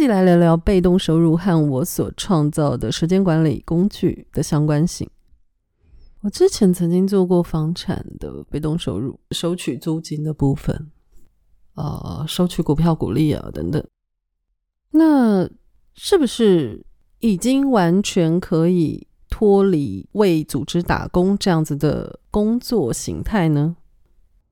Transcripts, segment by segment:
集来聊聊被动收入和我所创造的时间管理工具的相关性。我之前曾经做过房产的被动收入，收取租金的部分，呃，收取股票股利啊等等。那是不是已经完全可以脱离为组织打工这样子的工作形态呢？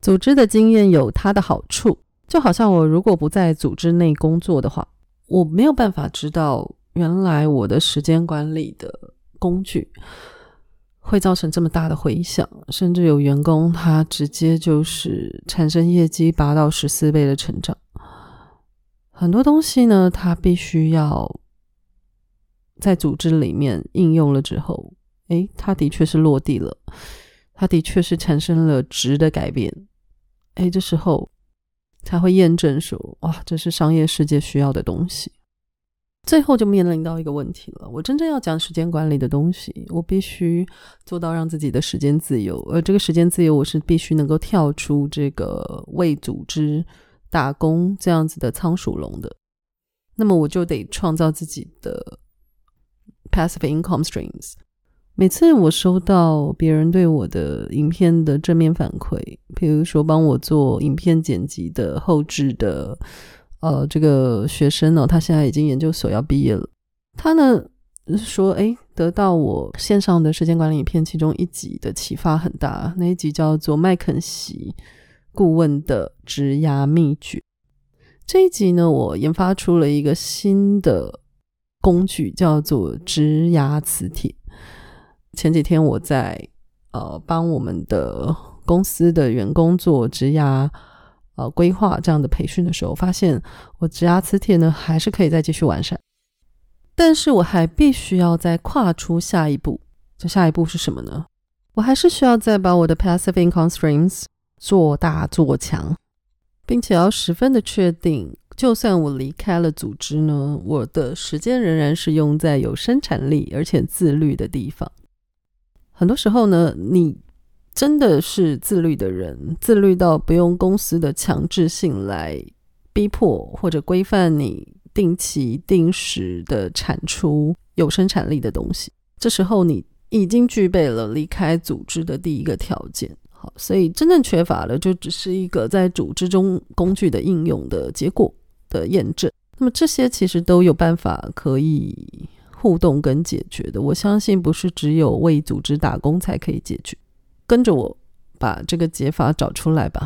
组织的经验有它的好处，就好像我如果不在组织内工作的话，我没有办法知道原来我的时间管理的工具。会造成这么大的回响，甚至有员工他直接就是产生业绩八到十四倍的成长。很多东西呢，它必须要在组织里面应用了之后，诶，它的确是落地了，它的确是产生了值的改变。诶，这时候才会验证说，哇，这是商业世界需要的东西。最后就面临到一个问题了，我真正要讲时间管理的东西，我必须做到让自己的时间自由，而这个时间自由，我是必须能够跳出这个为组织打工这样子的仓鼠笼的。那么我就得创造自己的 passive income streams。每次我收到别人对我的影片的正面反馈，比如说帮我做影片剪辑的后置的。呃，这个学生呢，他现在已经研究所要毕业了。他呢说，哎，得到我线上的时间管理影片其中一集的启发很大。那一集叫做麦肯锡顾问的职涯秘诀。这一集呢，我研发出了一个新的工具，叫做职涯磁铁。前几天我在呃帮我们的公司的员工做职涯。呃，规划这样的培训的时候，发现我职涯磁铁呢还是可以再继续完善，但是我还必须要再跨出下一步。这下一步是什么呢？我还是需要再把我的 passive income streams 做大做强，并且要十分的确定，就算我离开了组织呢，我的时间仍然是用在有生产力而且自律的地方。很多时候呢，你。真的是自律的人，自律到不用公司的强制性来逼迫或者规范你定期定时的产出有生产力的东西。这时候你已经具备了离开组织的第一个条件。好，所以真正缺乏的就只是一个在组织中工具的应用的结果的验证。那么这些其实都有办法可以互动跟解决的。我相信不是只有为组织打工才可以解决。跟着我把这个解法找出来吧。